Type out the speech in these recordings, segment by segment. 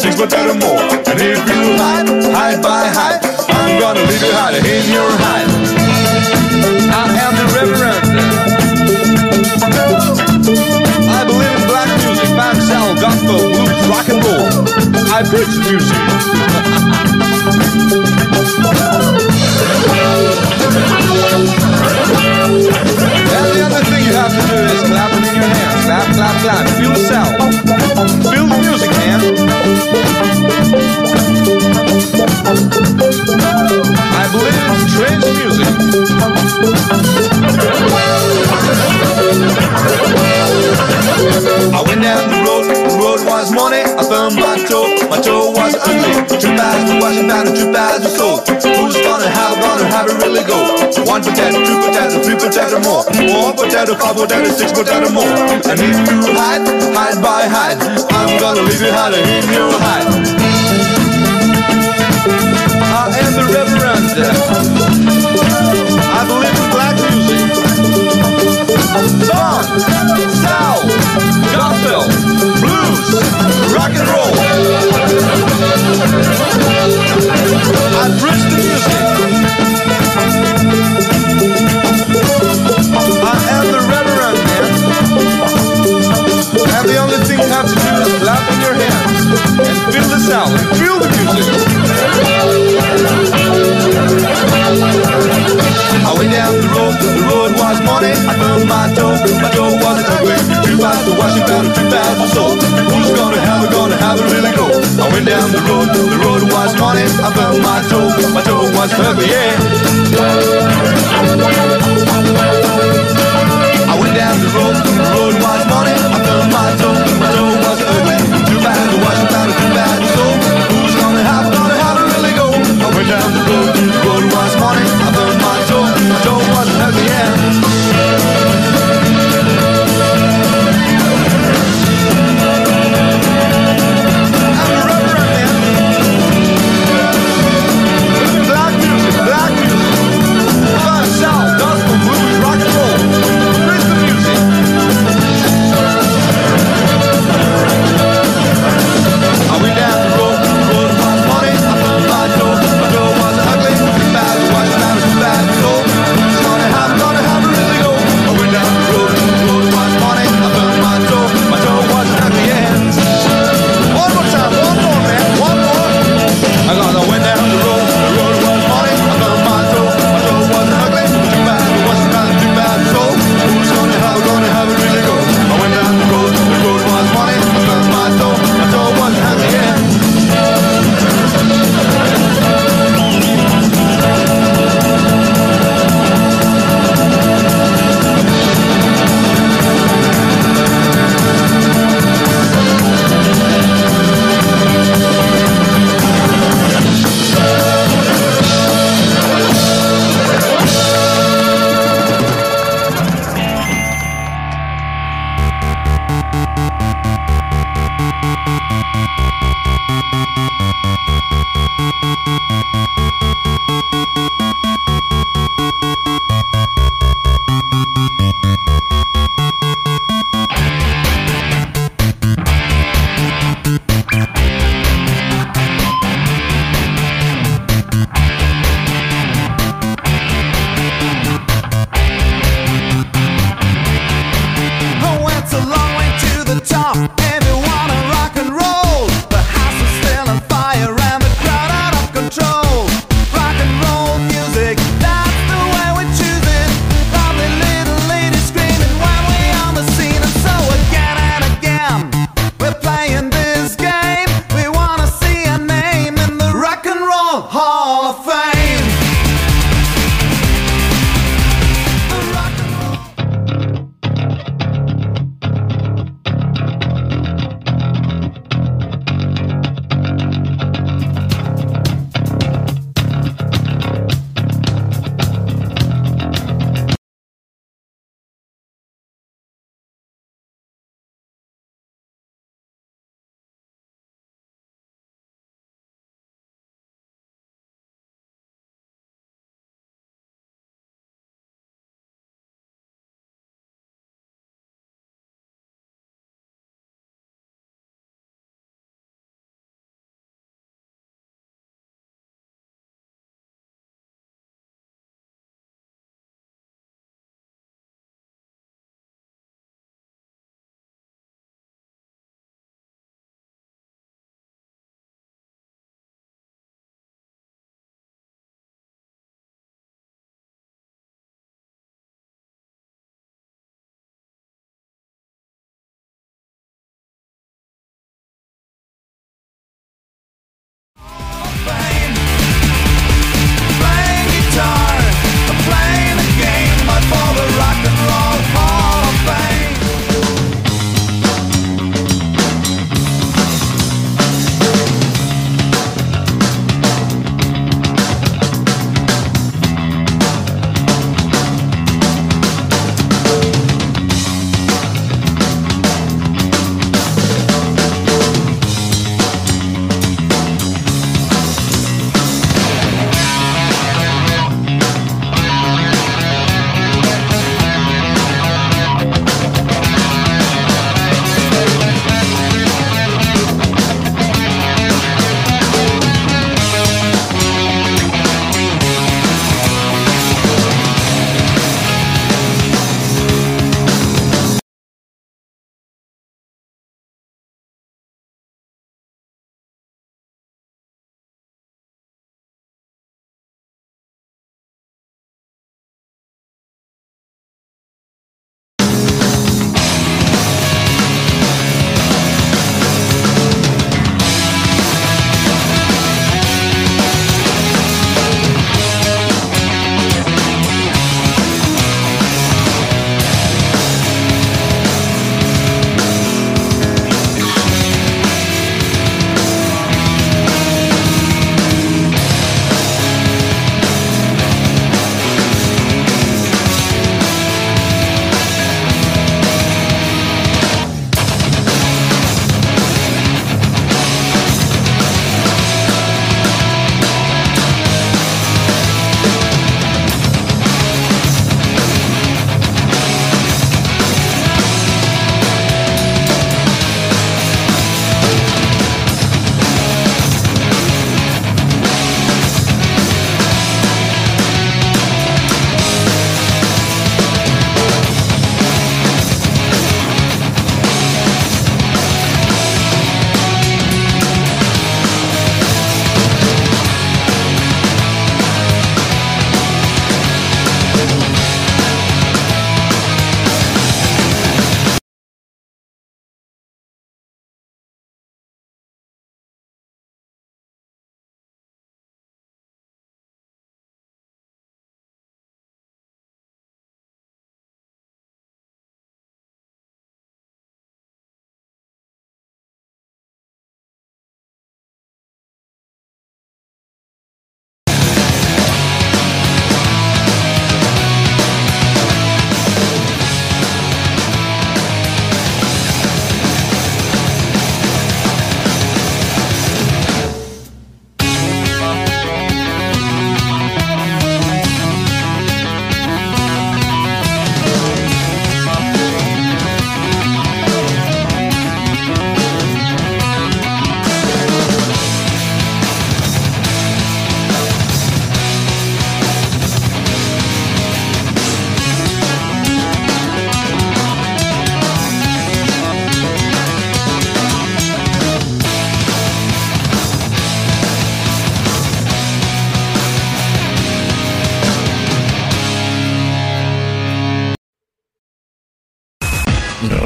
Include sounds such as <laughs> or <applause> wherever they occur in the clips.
six but better more. And if you hide, hide by hide, I'm gonna leave you hiding in your hide. I am the reverend. I believe in black music, band sound, gospel, blues, rock and roll. I preach music. Who's gonna have, gonna have it really go? One potato, two potato, three potato more. Four potato, five potato, six potato more. And if you hide, hide by hide, I'm gonna leave you hiding in your hide. I am the reverend. I believe in black music. Song, soul, gospel blues, rock and roll. I bridge the music.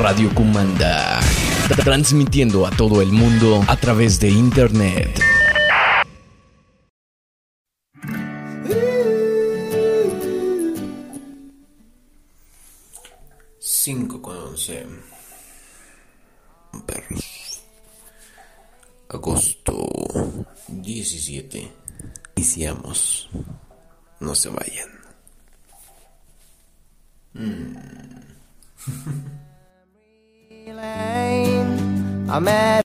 Radio Kumanda. Transmitiendo a todo el mundo a través de internet. Cinco con once. Perros. Agosto 17. Iniciamos. No se vayan. <laughs> I'm at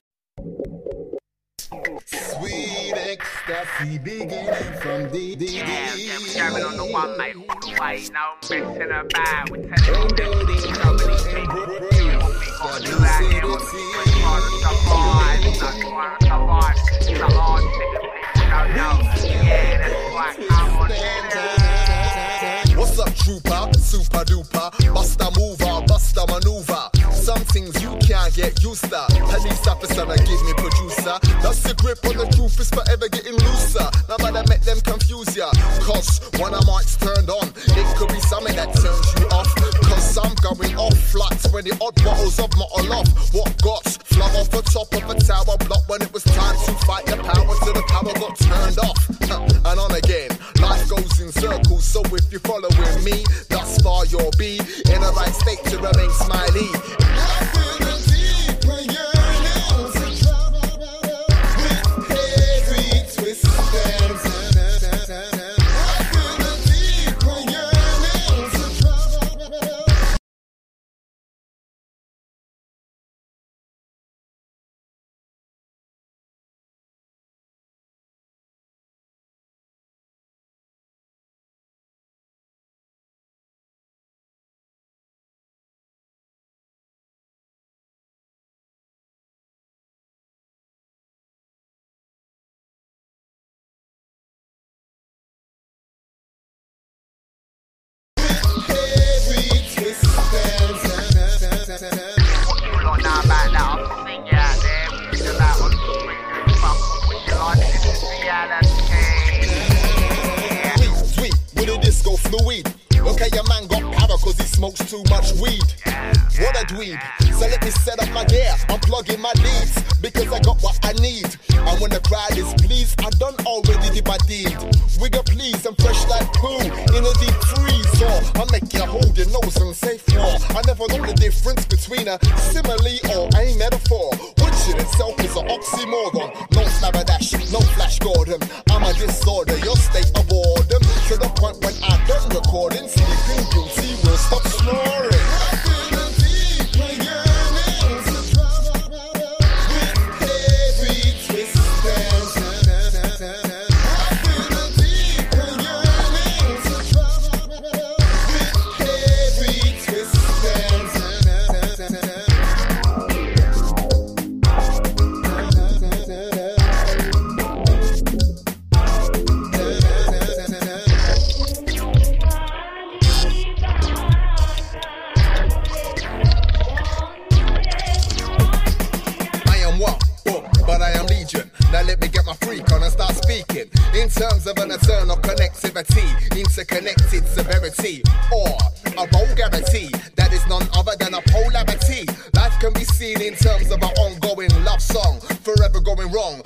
Sweet ecstasy beginning from the the Yeah, yeah, we jamming on the one, mate, all the way. No messing about. We're telling you them some of these people do what we gotta do out here. What we're trying to survive. It's like trying to survive. It's a hard thing that people don't know. Yeah, that's right. Come on, then. What's up, trooper? Super duper. Buster mover, buster maneuver. Some things you can't get used to. Police officer, now give me producer. That's the grip on the truth is forever getting looser. No matter make them confuse ya. Cause when a mic's turned on, it could be something that turns you off. Cause I'm going off flats when the odd bottles of bottle off. What got flung off the top of a tower block when it was time to fight the power till the power got turned off. <laughs> and on again, life goes in So if you're following me, thus far you'll be in the right state to remain smiley. okay, your man got smokes too much weed. What a dweeb. So let me set up my gear. I'm plugging my leads because I got what I need. And when the crowd is pleased, I done already did my deed. Wigger please, I'm fresh like poo in a deep freeze. Or I make you hold your nose and say floor. I never know the difference between a simile or a metaphor. Which in itself is an oxymoron. No slabberdash, no flash Gordon. I'm a disorder, your state of boredom. To the point when I done recording, sleeping will stop snoring. Start speaking. In terms of an eternal connectivity, interconnected severity, or a vulgarity that is none other than a polarity. Life can be seen in terms of an ongoing love song, forever going wrong.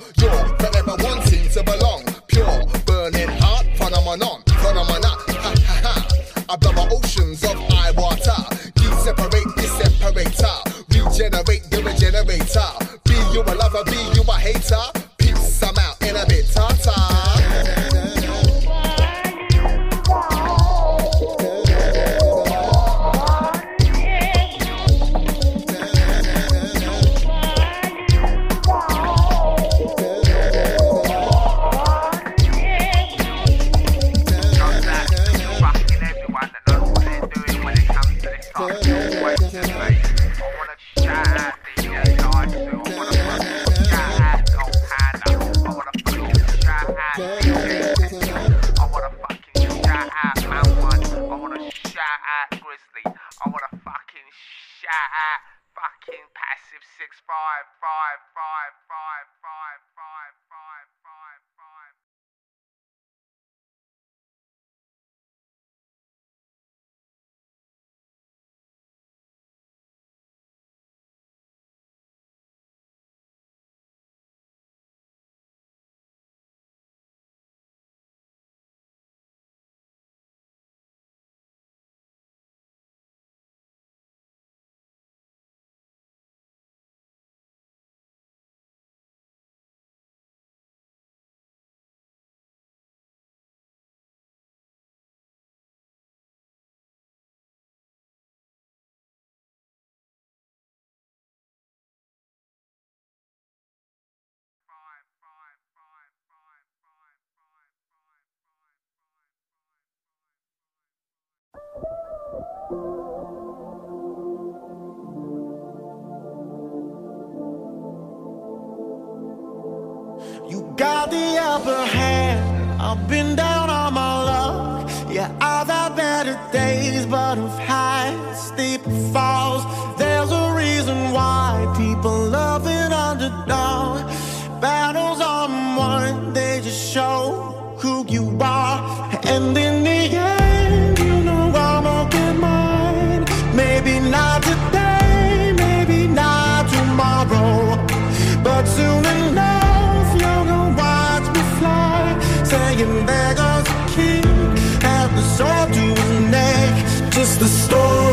I've been down on my luck. Yeah, I've had better days, but of high, steep falls. There's a reason why people love an underdog. Battles on one, they just show who you are. And in the storm.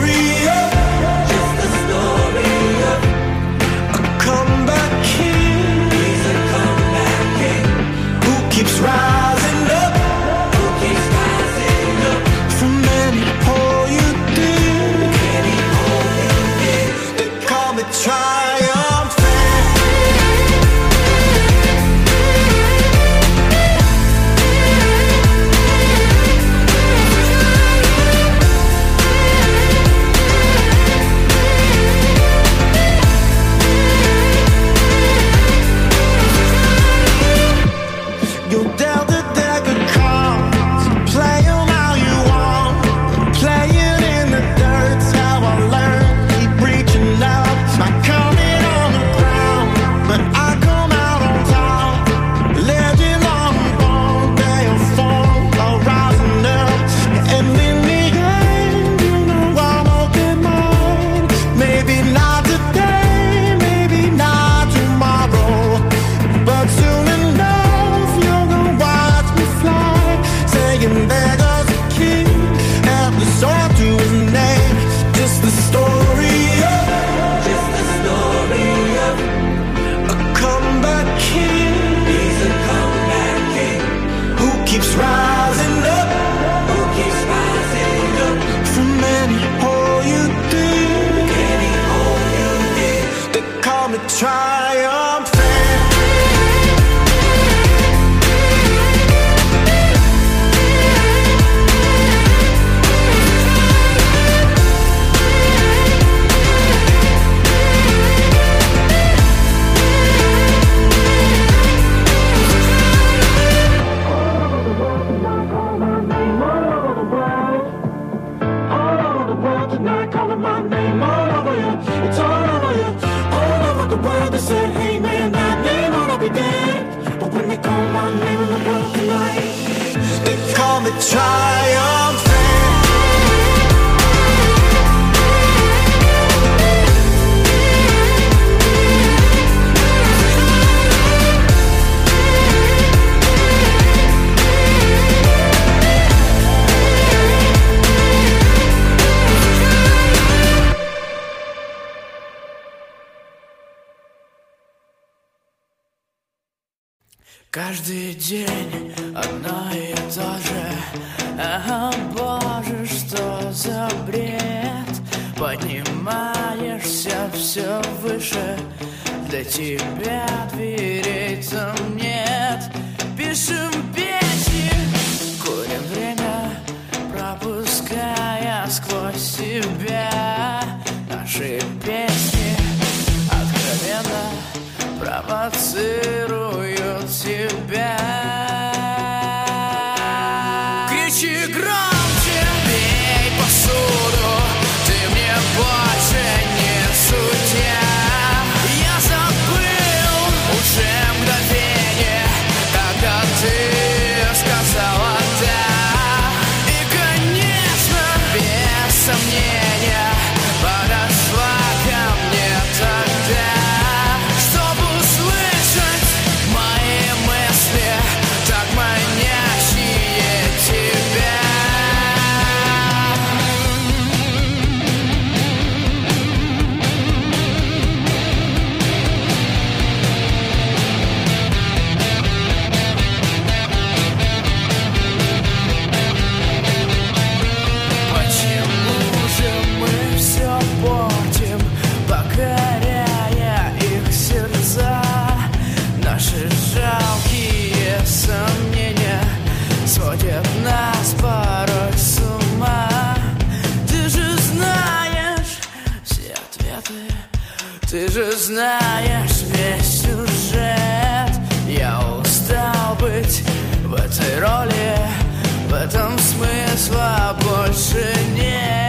Смысла больше нет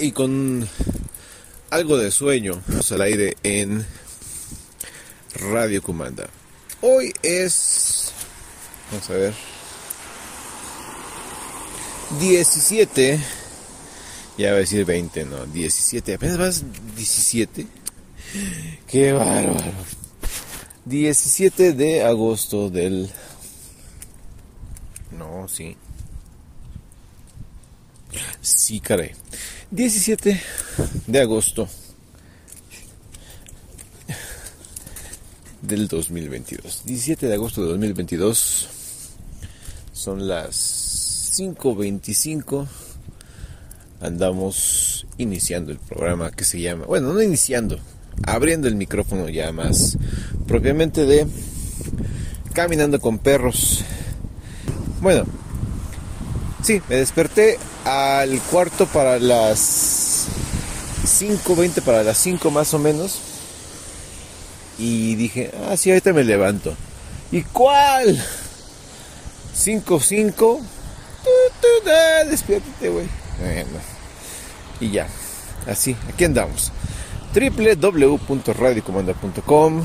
Y con algo de sueño. Al aire en Radio Comanda. Hoy es. Vamos a ver. 17. Ya va a decir 20, no. 17. Apenas vas 17. Qué bárbaro. 17 de agosto del. No, sí. Sí, caray. 17 de agosto del 2022. 17 de agosto de 2022. Son las 5.25. Andamos iniciando el programa que se llama... Bueno, no iniciando. Abriendo el micrófono ya más propiamente de Caminando con Perros. Bueno, Sí, me desperté al cuarto para las 5.20, para las 5 más o menos. Y dije, ah, sí, ahorita me levanto. ¿Y cuál? 5.5. Tu, tu, ah, Despiértate, güey. Bueno, y ya, así, aquí andamos. www.radiocomanda.com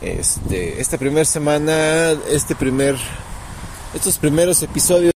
Este, esta primera semana, este primer, estos primeros episodios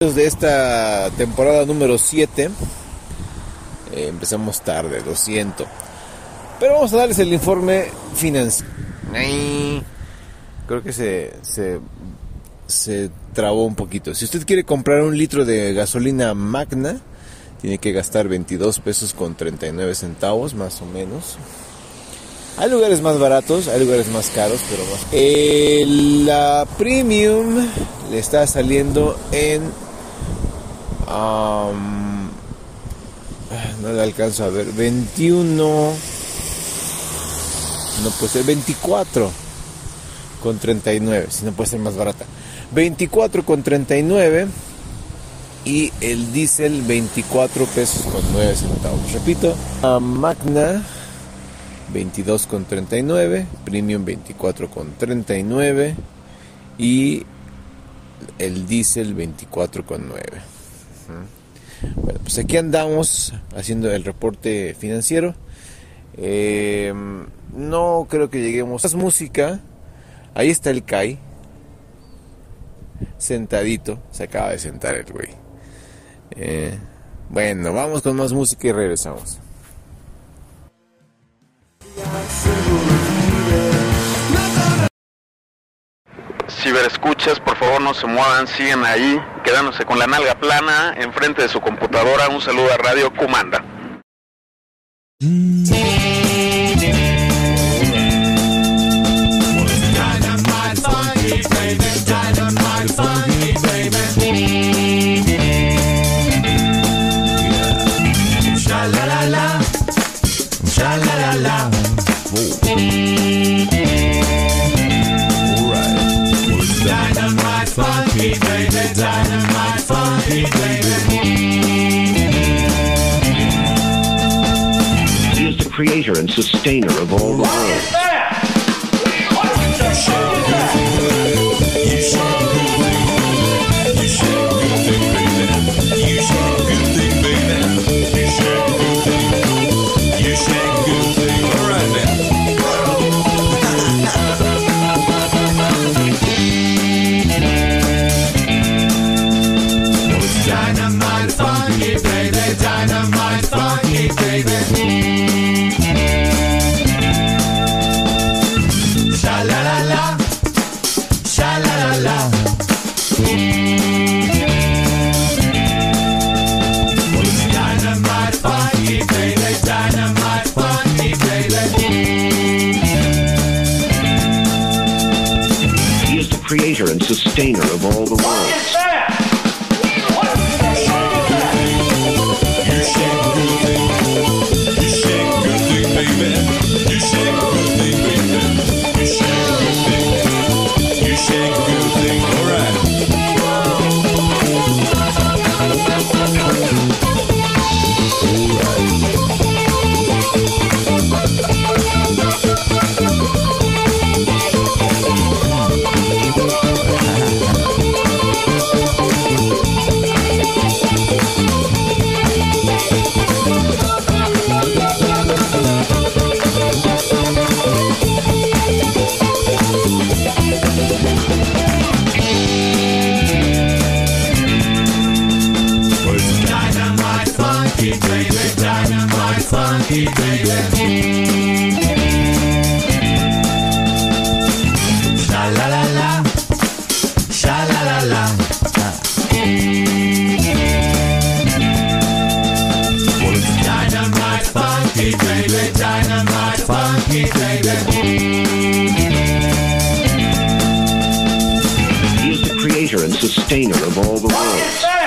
de esta temporada número 7. Eh, empezamos tarde, lo siento. Pero vamos a darles el informe financiero. Creo que se, se, se trabó un poquito. Si usted quiere comprar un litro de gasolina magna, tiene que gastar 22 pesos con 39 centavos, más o menos. Hay lugares más baratos, hay lugares más caros, pero más. Eh, la premium le está saliendo en. No le alcanzo a ver. 21. No puede ser 24 con 39, si no puede ser más barata. 24 con 39 y el diésel 24 pesos con 9 centavos. Repito, a Magna 22,39, Premium 24,39 y el Diesel 24,9. Ujú. Bueno, pues aquí andamos haciendo el reporte financiero. Eh, no creo que lleguemos. Más música. Ahí está el Kai. Sentadito. Se acaba de sentar el güey. Eh, bueno, vamos con más música y regresamos. Ciberescuchas, por favor no se muevan, siguen ahí, quedándose con la nalga plana enfrente de su computadora. Un saludo a Radio Comanda. He is the creator and sustainer of all life. Sustainer of all the worlds. happy, baby. Sha la la la, sha la la la. Dynamite funky, baby, dynamite funky, baby. He is the creator and sustainer of all the worlds.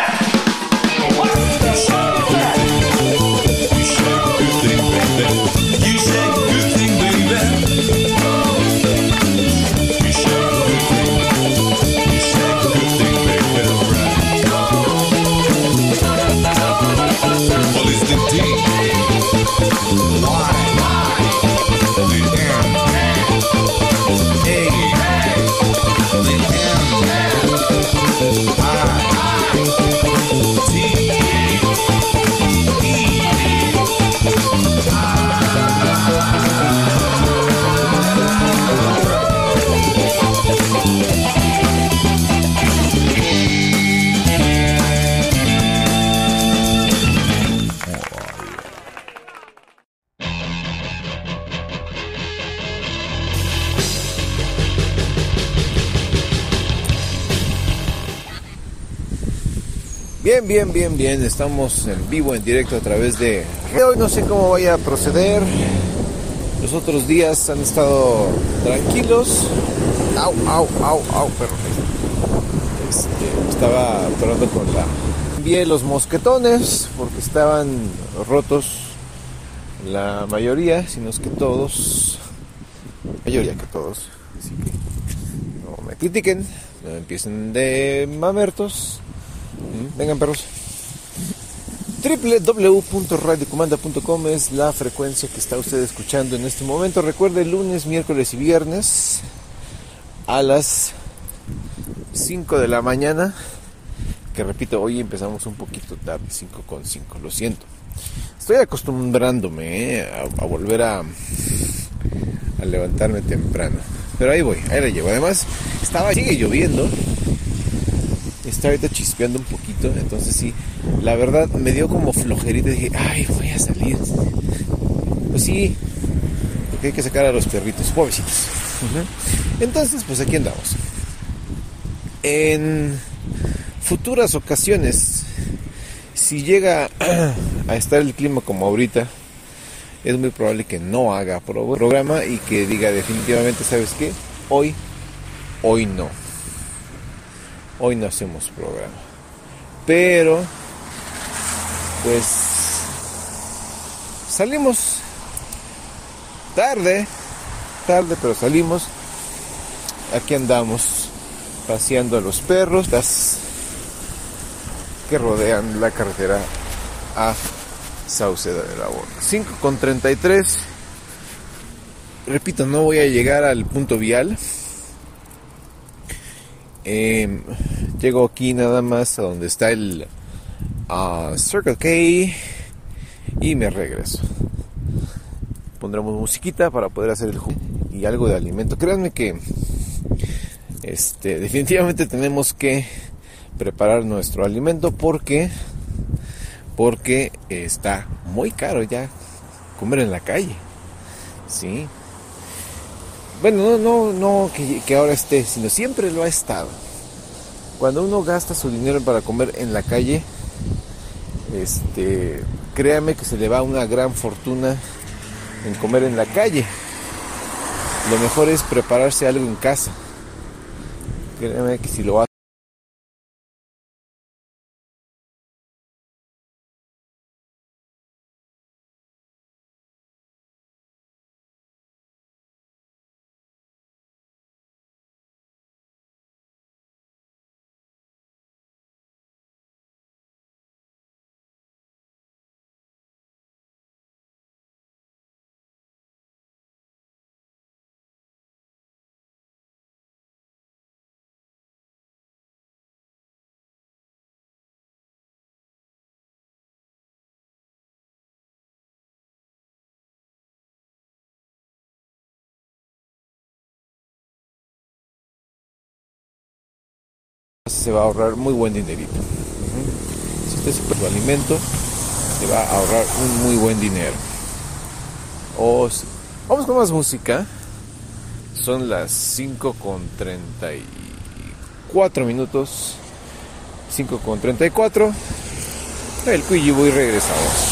Bien, bien, bien. Estamos en vivo, en directo a través de... Hoy no sé cómo vaya a proceder. Los otros días han estado tranquilos. Au, au, au, au, perro. Este, estaba parando con la... Envié los mosquetones porque estaban rotos la mayoría, si no es que todos. Mayoría que todos. Así que no me critiquen, no empiecen de mamertos. Vengan perros. www.radiocomanda.com es la frecuencia que está usted escuchando en este momento. Recuerde lunes, miércoles y viernes a las 5 de la mañana. Que repito, hoy empezamos un poquito tarde, 5 con 5, lo siento. Estoy acostumbrándome eh, a, a volver a, a levantarme temprano. Pero ahí voy, ahí la llevo. Además, estaba, sigue lloviendo. Está ahorita chispeando un poquito. Entonces sí, la verdad me dio como flojerita. Dije, ay, voy a salir. Pues sí, porque hay que sacar a los perritos, pobrecitos. Entonces, pues aquí andamos. En futuras ocasiones, si llega a estar el clima como ahorita, es muy probable que no haga pro- programa y que diga definitivamente, ¿sabes qué? Hoy, hoy no. Hoy no hacemos programa. Pero, pues, salimos tarde, tarde, pero salimos. Aquí andamos paseando a los perros las que rodean la carretera a Sauceda de la Borda. 5 con 33. Repito, no voy a llegar al punto vial. Eh, llego aquí nada más a donde está el ah, Circle K y me regreso. Pondremos musiquita para poder hacer el jugo y algo de alimento. Créanme que este, <laughs> definitivamente tenemos que preparar nuestro alimento porque porque está muy caro ya comer en la calle. Sí. Bueno, no, no, no que, ahora esté, sino siempre lo ha estado. Cuando uno gasta su dinero para comer en la calle, este, créame que se le va una gran fortuna en comer en la calle. Lo mejor es prepararse algo en casa. Créame que si lo hace se va a ahorrar muy buen dinerito. Si usted se su alimento, se va a ahorrar un muy buen dinero. O Vamos con más música. Son las 5 con 34 minutos. 5 con 34. El Cuyi y regresamos.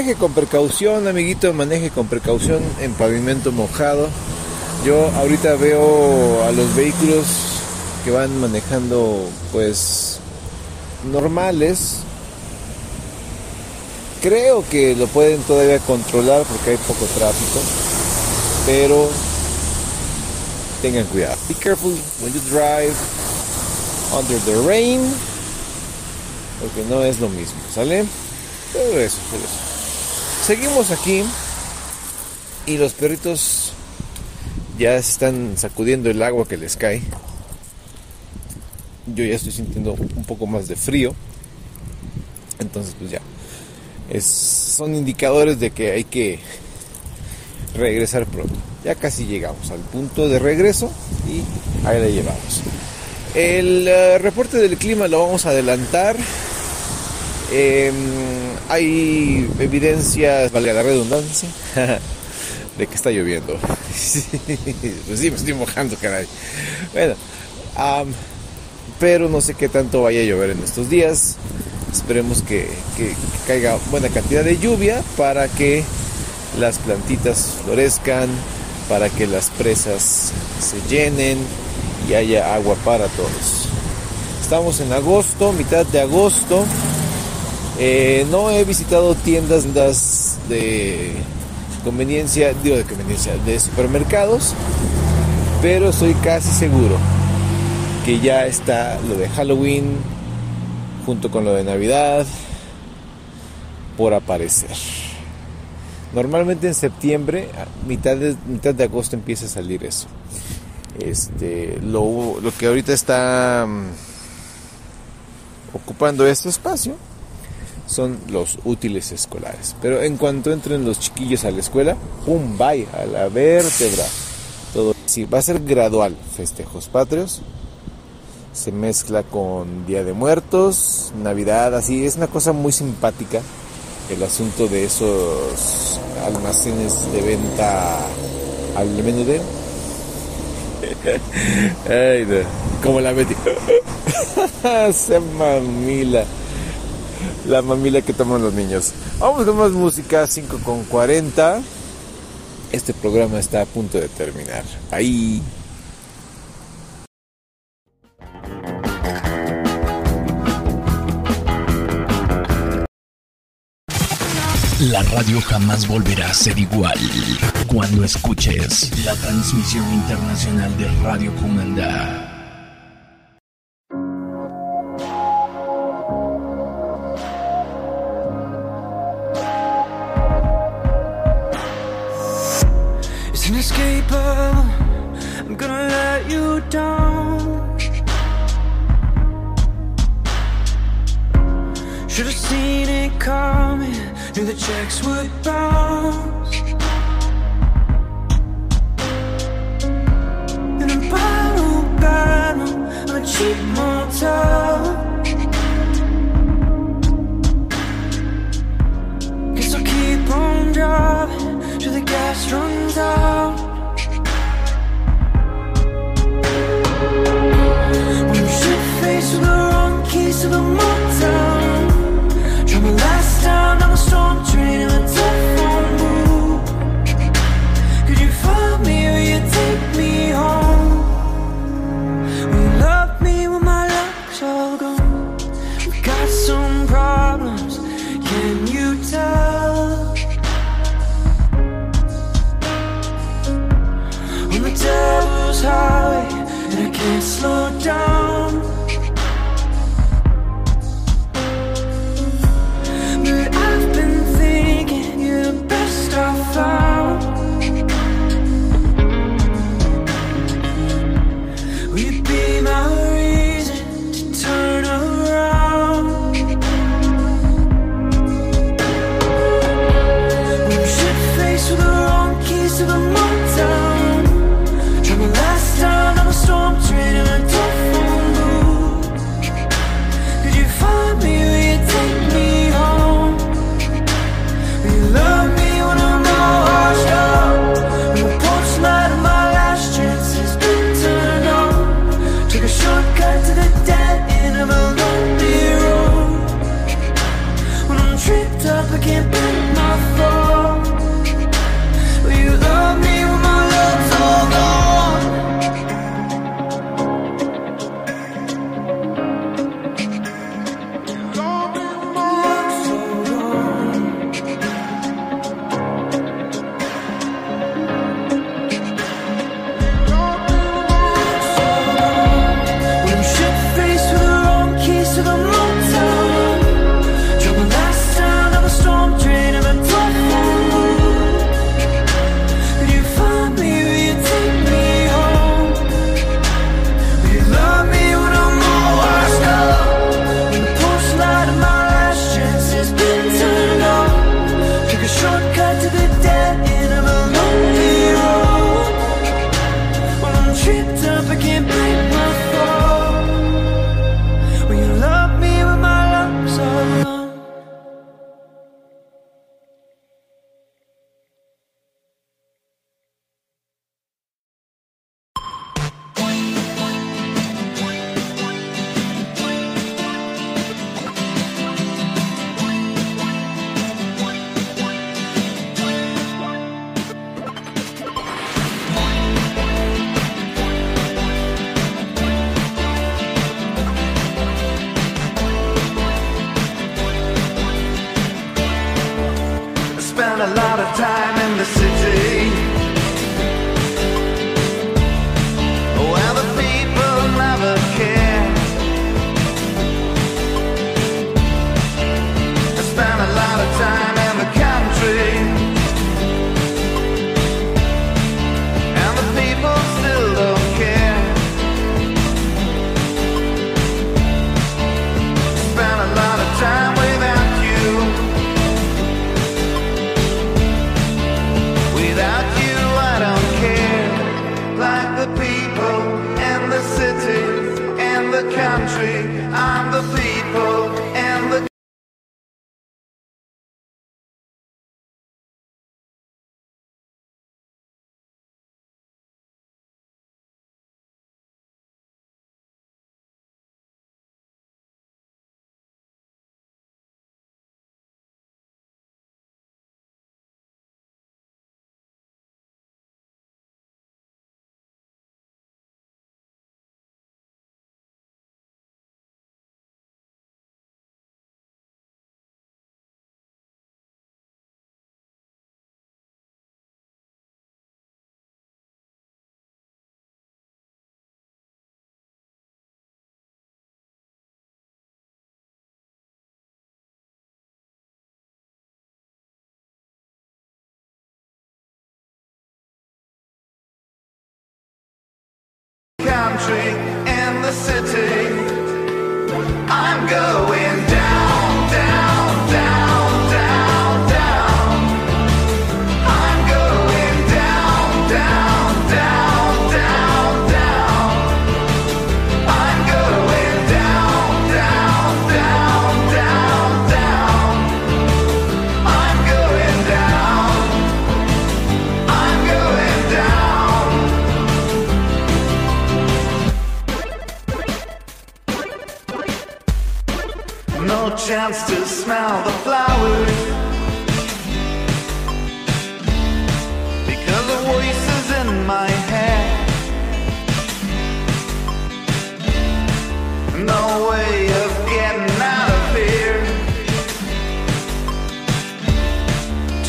Maneje con precaución, amiguito, maneje con precaución en pavimento mojado. Yo ahorita veo a los vehículos que van manejando pues normales. Creo que lo pueden todavía controlar porque hay poco tráfico, pero tengan cuidado. Be careful when you drive under the rain, porque no es lo mismo, ¿sale? Pero eso, pero eso. Seguimos aquí y los perritos ya están sacudiendo el agua que les cae. Yo ya estoy sintiendo un poco más de frío. Entonces pues ya. Son indicadores de que hay que regresar pronto. Ya casi llegamos al punto de regreso y ahí la llevamos. El eh, reporte del clima lo vamos a adelantar. Em, hay evidencias, valga la redundancia, <laughs> de que está lloviendo. <laughs> pues sí, me estoy mojando, caray. Bueno, pero no sé qué tanto vaya a llover en estos días. Esperemos que caiga buena cantidad de lluvia para que las plantitas florezcan, para que las presas se llenen y haya agua para todos. Estamos en agosto, mitad de agosto. Eh, no he visitado tiendas de conveniencia, digo de conveniencia, de supermercados, pero estoy casi seguro que ya está lo de Halloween junto con lo de Navidad por aparecer. Normalmente en septiembre, mitad de, mitad de agosto empieza a salir eso. Este, lo, lo que ahorita está mm, ocupando este espacio son los útiles escolares. Pero en cuanto entren los chiquillos a la escuela, ¡pum! Bye, a la vértebra. Todo. Sí, va a ser gradual. Festejos patrios. Se mezcla con Día de Muertos, Navidad, así. Es una cosa muy simpática el asunto de esos almacenes de venta al menudeo. <laughs> Ay, no. Como la Betty. <laughs> Se mamila. La mamila que toman los niños. Vamos con más música, 5 con 40. Este programa está a punto de terminar. Ahí. La radio jamás volverá a ser igual cuando escuches la transmisión internacional de Radio Comanda. Inescapable. I'm gonna let you down. Should have seen it coming. Knew the checks would bounce.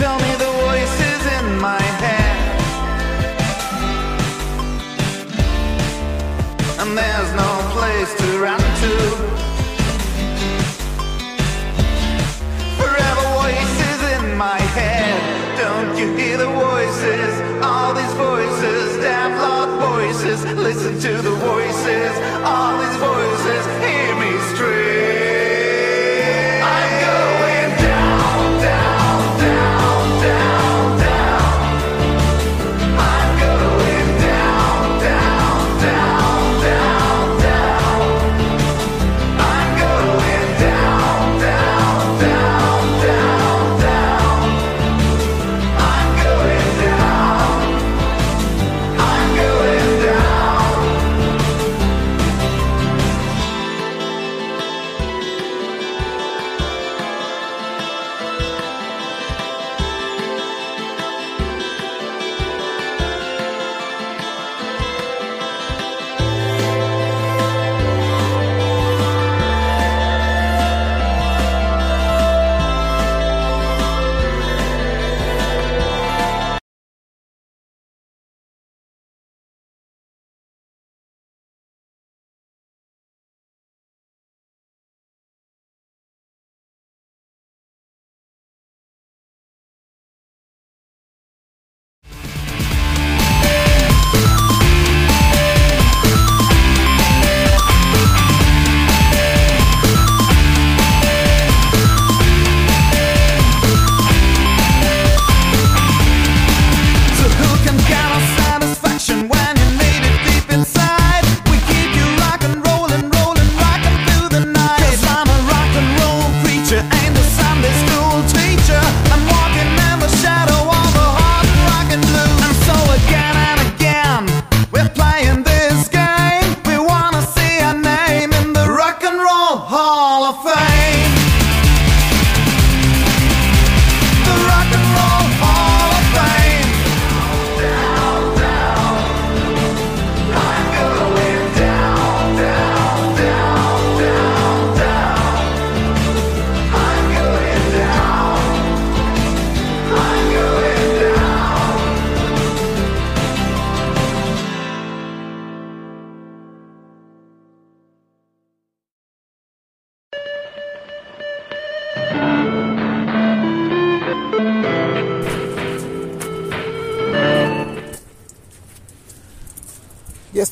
Tell me the voices in my head. And there's no place to run to. Forever voices in my head. Don't you hear the voices? All these voices, damn loud voices. Listen to the voices. All these voices, hear me straight.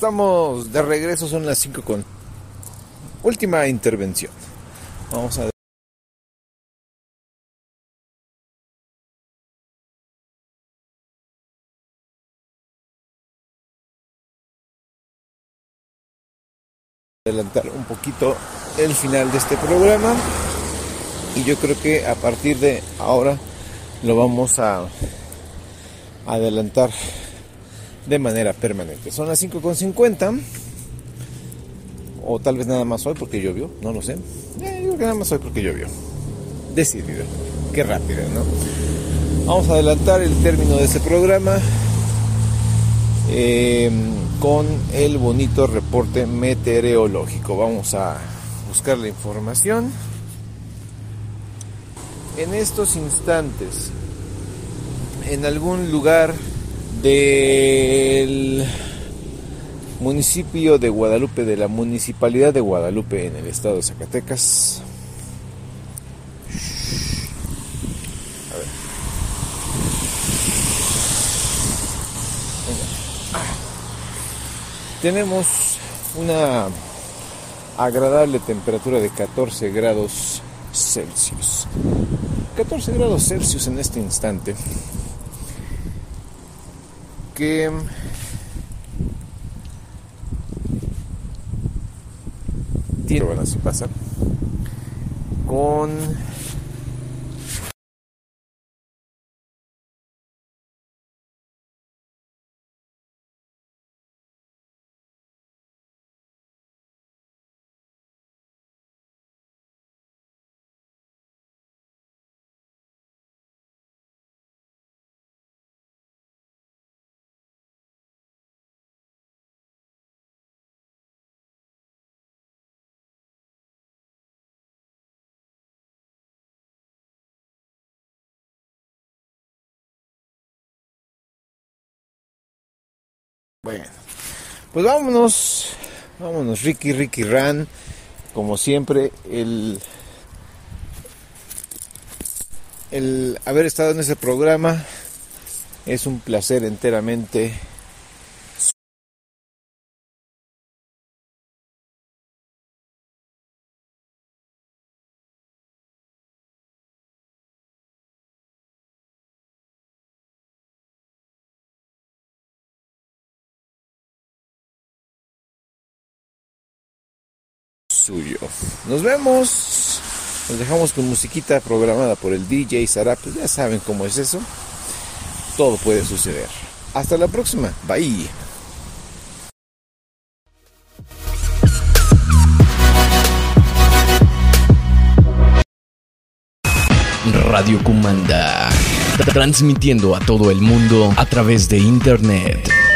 Estamos de regreso, son las 5 con última intervención. Vamos a adelantar un poquito el final de este programa y yo creo que a partir de ahora lo vamos a adelantar de manera permanente. Son las 5.50 o tal vez nada más hoy porque llovió, no lo sé. Eh, creo que nada más hoy porque llovió. Decidido. Qué rápido, ¿no? Vamos a adelantar el término de ese programa eh, con el bonito reporte meteorológico. Vamos a buscar la información. En estos instantes, en algún lugar del municipio de Guadalupe, de la municipalidad de Guadalupe en el estado de Zacatecas. A ver. Tenemos una agradable temperatura de 14 grados Celsius. 14 grados Celsius en este instante que tiene bueno, así pasa con Pues vámonos, vámonos, Ricky, Ricky Ran, como siempre, el, el haber estado en ese programa es un placer enteramente. Nos vemos. Nos dejamos con musiquita programada por el DJ Sarap. Ya saben cómo es eso. Todo puede suceder. Hasta la próxima. Bye. Radio Kumanda. Transmitiendo a todo el mundo a través de Internet.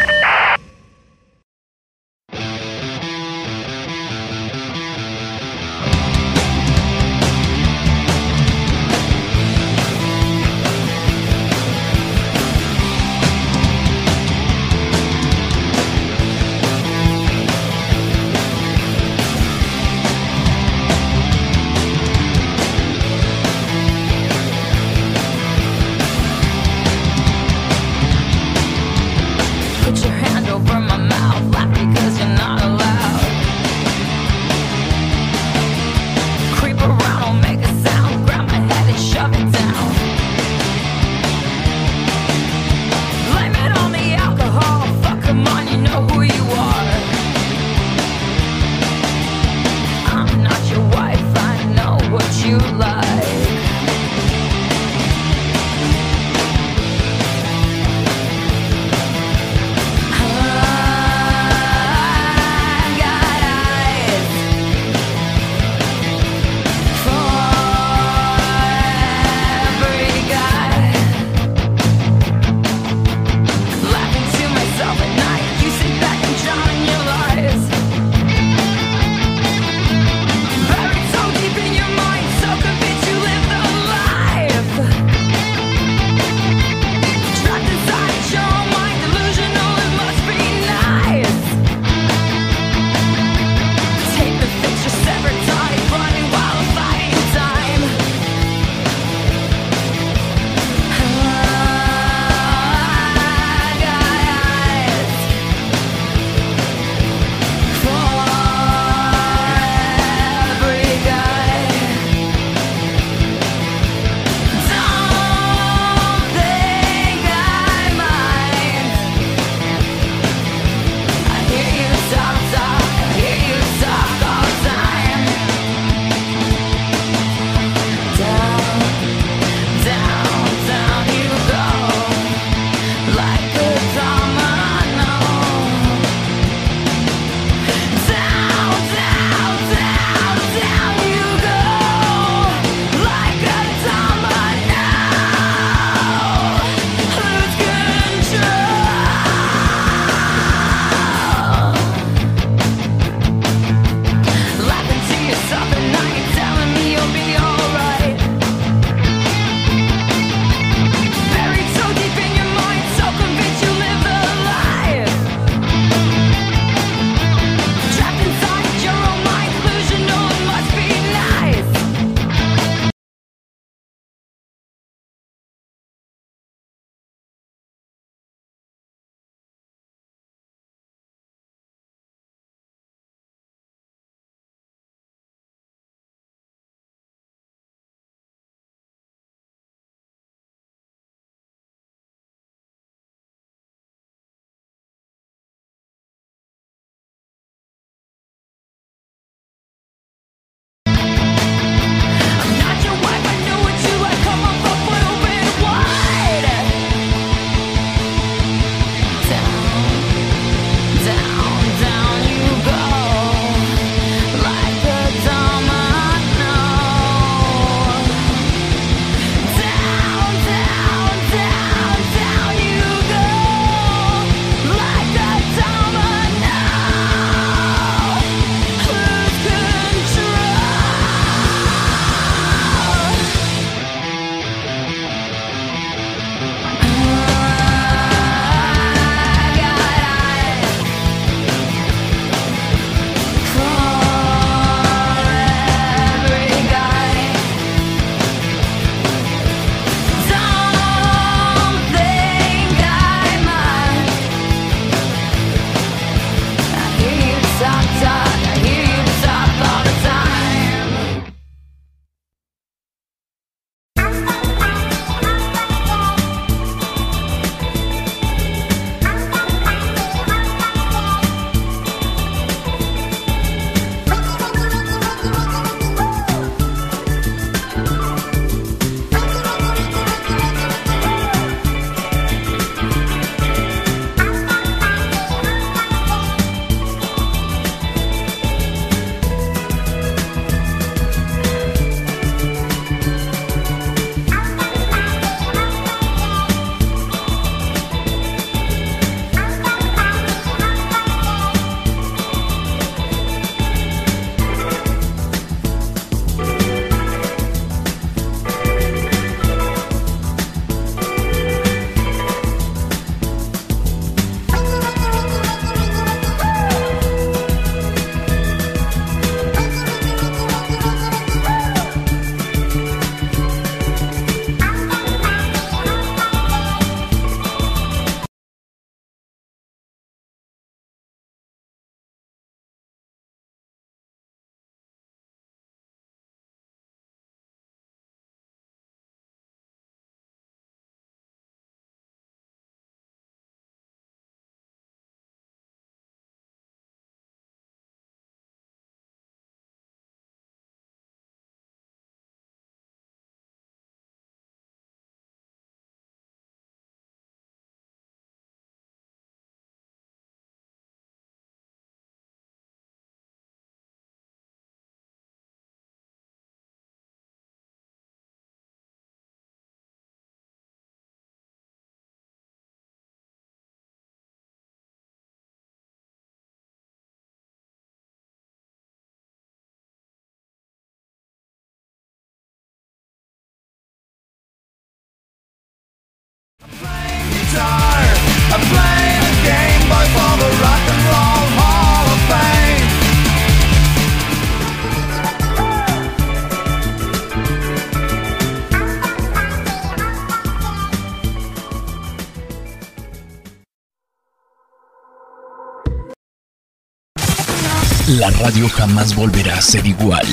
La radio jamás volverá a ser igual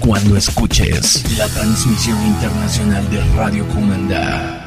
cuando escuches la transmisión internacional de Radio Comanda.